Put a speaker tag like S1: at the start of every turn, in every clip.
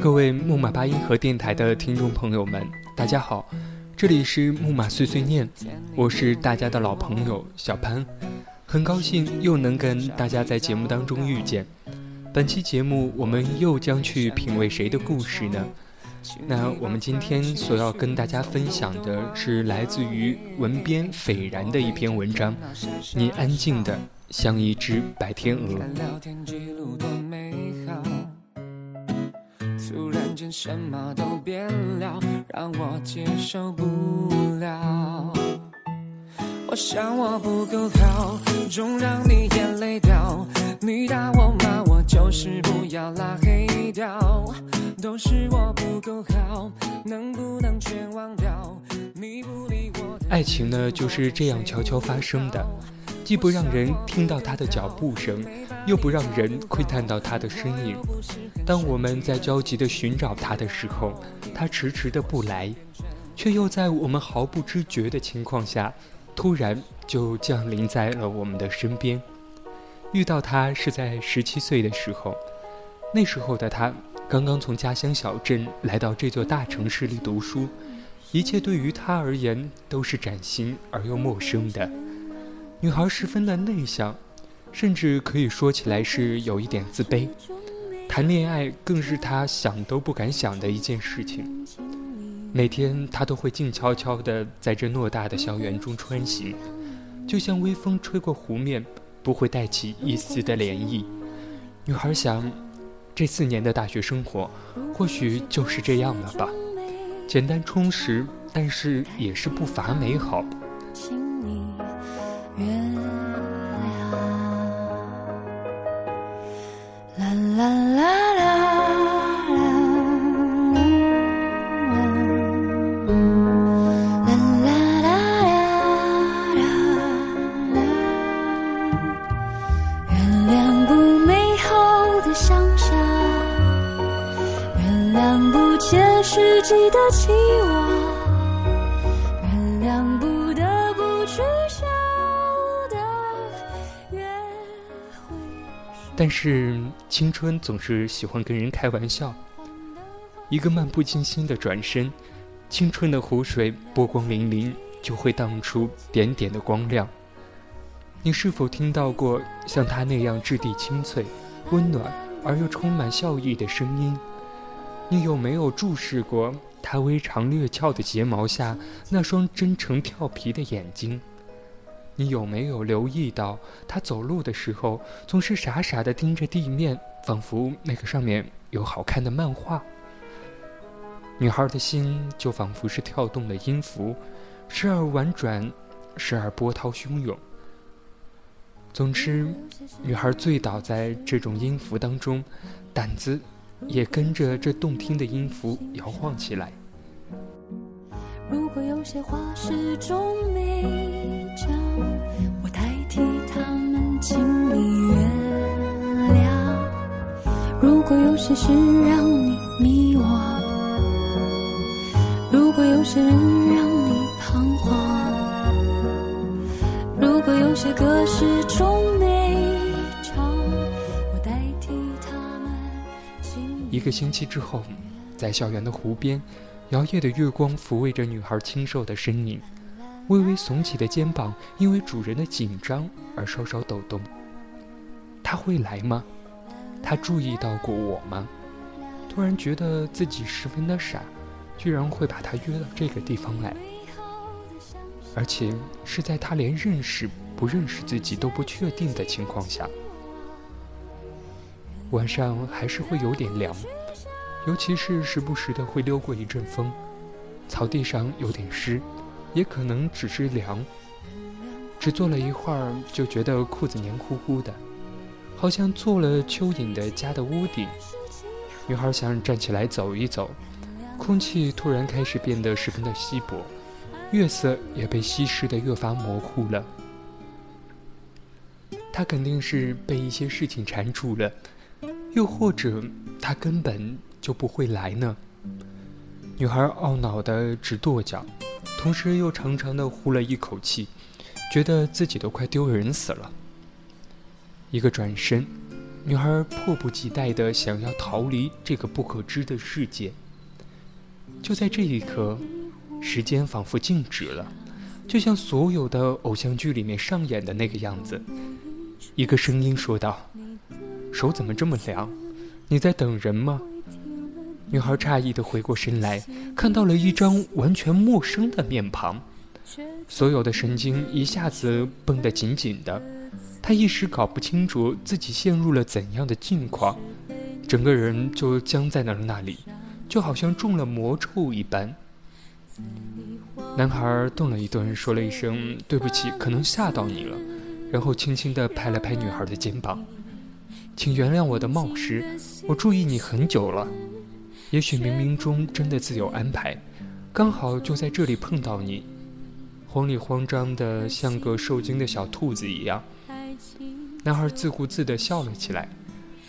S1: 各位木马八音盒电台的听众朋友们，大家好，这里是木马碎碎念，我是大家的老朋友小潘，很高兴又能跟大家在节目当中遇见。本期节目我们又将去品味谁的故事呢？那我们今天所要跟大家分享的是来自于文编斐然的一篇文章，你安静的像一只白天鹅。间什么都变了，让我接受不了。我想我不够好，总让你眼泪掉。你打我骂我，就是不要拉黑掉。都是我不够好，能不能全忘掉？你不理我。爱情呢，就是这样悄悄发生的。既不让人听到他的脚步声，又不让人窥探到他的身影。当我们在焦急地寻找他的时候，他迟迟的不来，却又在我们毫不知觉的情况下，突然就降临在了我们的身边。遇到他是在十七岁的时候，那时候的他刚刚从家乡小镇来到这座大城市里读书，一切对于他而言都是崭新而又陌生的。女孩十分的内向，甚至可以说起来是有一点自卑。谈恋爱更是她想都不敢想的一件事情。每天她都会静悄悄地在这偌大的校园中穿行，就像微风吹过湖面，不会带起一丝的涟漪。女孩想，这四年的大学生活，或许就是这样了吧，简单充实，但是也是不乏美好。但是青春总是喜欢跟人开玩笑。一个漫不经心的转身，青春的湖水波光粼粼，就会荡出点点的光亮。你是否听到过像他那样质地清脆、温暖而又充满笑意的声音？你有没有注视过他微长略翘的睫毛下那双真诚俏皮的眼睛？你有没有留意到，他走路的时候总是傻傻地盯着地面，仿佛那个上面有好看的漫画？女孩的心就仿佛是跳动的音符，时而婉转，时而波涛汹涌。总之，女孩醉倒在这种音符当中，胆子也跟着这动听的音符摇晃起来。如果有些话始终没果有些事让你迷惘，如果有些人让你彷徨，如果有些歌始终没唱，我代替他们，一个星期之后，在校园的湖边。摇曳的月光抚慰着女孩清瘦的身影，微微耸起的肩膀因为主人的紧张而稍稍抖动。他会来吗？他注意到过我吗？突然觉得自己十分的傻，居然会把他约到这个地方来，而且是在他连认识不认识自己都不确定的情况下。晚上还是会有点凉。尤其是时不时的会溜过一阵风，草地上有点湿，也可能只是凉。只坐了一会儿，就觉得裤子黏糊糊的，好像坐了蚯蚓的家的屋顶。女孩想站起来走一走，空气突然开始变得十分的稀薄，月色也被稀释的越发模糊了。他肯定是被一些事情缠住了，又或者他根本就不会来呢。女孩懊恼的直跺脚，同时又长长的呼了一口气，觉得自己都快丢人死了。一个转身，女孩迫不及待的想要逃离这个不可知的世界。就在这一刻，时间仿佛静止了，就像所有的偶像剧里面上演的那个样子。一个声音说道：“手怎么这么凉？你在等人吗？”女孩诧异的回过身来，看到了一张完全陌生的面庞，所有的神经一下子绷得紧紧的。他一时搞不清楚自己陷入了怎样的境况，整个人就僵在了那里，就好像中了魔咒一般。男孩顿了一顿，说了一声“对不起，可能吓到你了”，然后轻轻地拍了拍女孩的肩膀，“请原谅我的冒失，我注意你很久了。”也许冥冥中真的自有安排，刚好就在这里碰到你，慌里慌张的像个受惊的小兔子一样。男孩自顾自地笑了起来，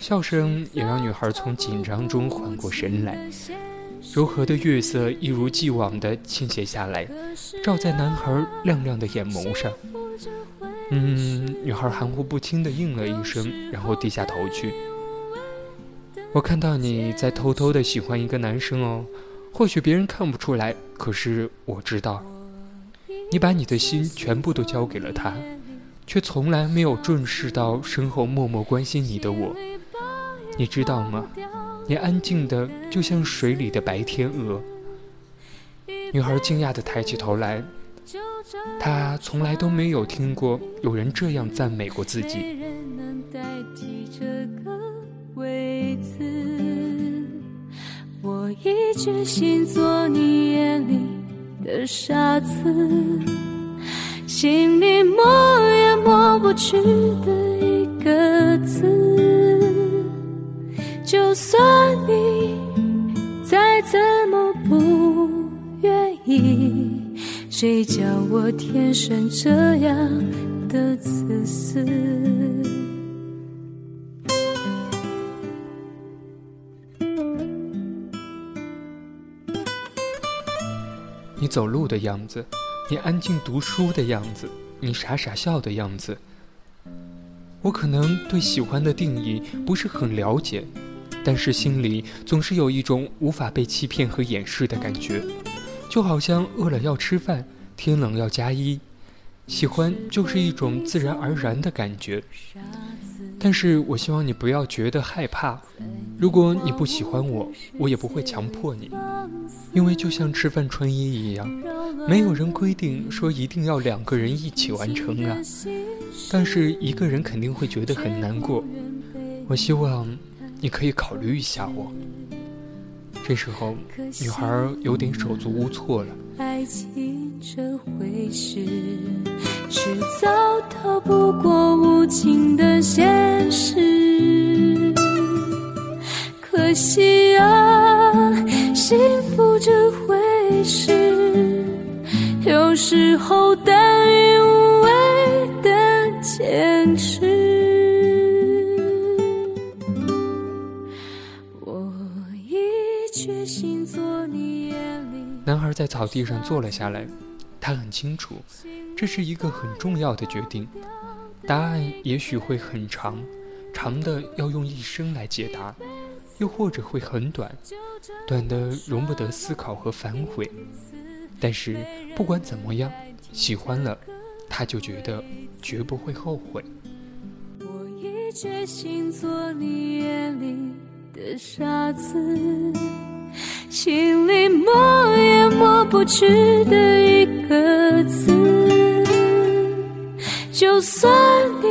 S1: 笑声也让女孩从紧张中缓过神来。柔和的月色一如既往地倾斜下来，照在男孩亮亮的眼眸上。嗯，女孩含糊不清地应了一声，然后低下头去。我看到你在偷偷的喜欢一个男生哦，或许别人看不出来，可是我知道，你把你的心全部都交给了他，却从来没有注视到身后默默关心你的我。你知道吗？你安静的就像水里的白天鹅。女孩惊讶的抬起头来，她从来都没有听过有人这样赞美过自己。
S2: 已决心做你眼里的傻子，心里抹抹不去的一个字。就算你再怎么不愿意，谁叫我天生这样的自私？
S1: 你走路的样子，你安静读书的样子，你傻傻笑的样子。我可能对喜欢的定义不是很了解，但是心里总是有一种无法被欺骗和掩饰的感觉，就好像饿了要吃饭，天冷要加衣。喜欢就是一种自然而然的感觉。但是我希望你不要觉得害怕。如果你不喜欢我，我也不会强迫你，因为就像吃饭穿衣一样，没有人规定说一定要两个人一起完成啊。但是一个人肯定会觉得很难过。我希望你可以考虑一下我。这时候，女孩有点手足无措了。
S2: 这回事，迟早逃不过无情的现实。可惜啊，幸福这回事，有时候等于无谓的坚持。我已决心做你眼里。
S1: 男孩在草地上坐了下来，他很清楚，这是一个很重要的决定。答案也许会很长，长的要用一生来解答，又或者会很短，短的容不得思考和反悔。但是不管怎么样，喜欢了，他就觉得绝不会后悔。
S2: 我已决心做你眼里的傻子。心里抹也抹不去的一个字，就算你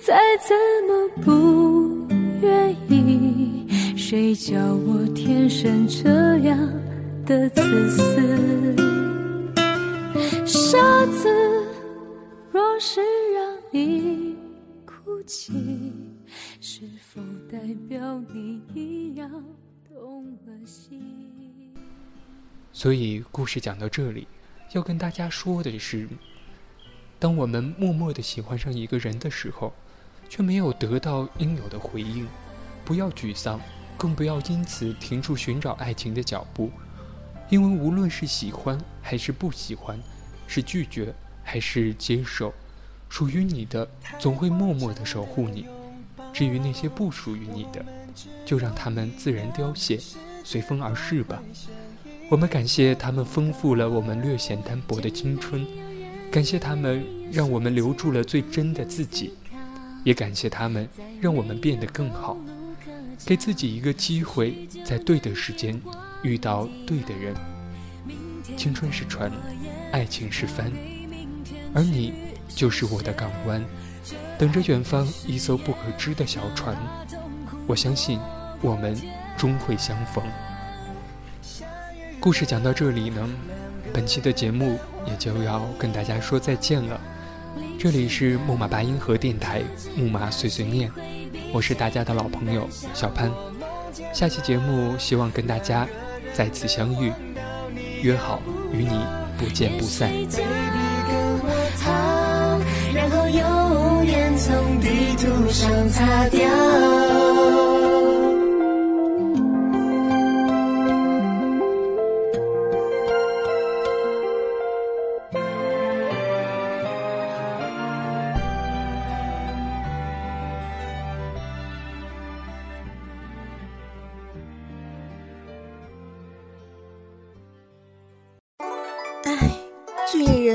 S2: 再怎么不愿意，谁叫我天生这样的自私？傻子，若是让你哭泣，是否代表你一样？
S1: 所以故事讲到这里，要跟大家说的是：当我们默默的喜欢上一个人的时候，却没有得到应有的回应，不要沮丧，更不要因此停住寻找爱情的脚步。因为无论是喜欢还是不喜欢，是拒绝还是接受，属于你的总会默默的守护你；至于那些不属于你的，就让他们自然凋谢，随风而逝吧。我们感谢他们丰富了我们略显单薄的青春，感谢他们让我们留住了最真的自己，也感谢他们让我们变得更好。给自己一个机会，在对的时间遇到对的人。青春是船，爱情是帆，而你就是我的港湾，等着远方一艘不可知的小船。我相信，我们终会相逢。故事讲到这里呢，本期的节目也就要跟大家说再见了。这里是木马八音盒电台，木马碎碎念。我是大家的老朋友小潘，下期节目希望跟大家再次相遇，约好与你不见不散。然后永远从地图上擦掉。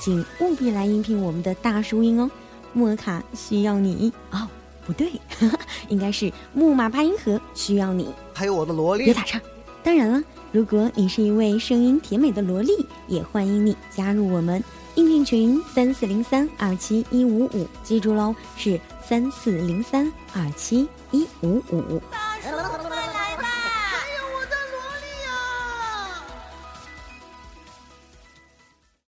S3: 请务必来应聘我们的大叔音哦。莫卡需要你哦，不对，应该是木马八音盒需要你。
S4: 还有我的萝莉，
S3: 别打岔。当然了，如果你是一位声音甜美的萝莉，也欢迎你加入我们应聘群三四零三二七一五五，记住喽，是三四零三二七一五五。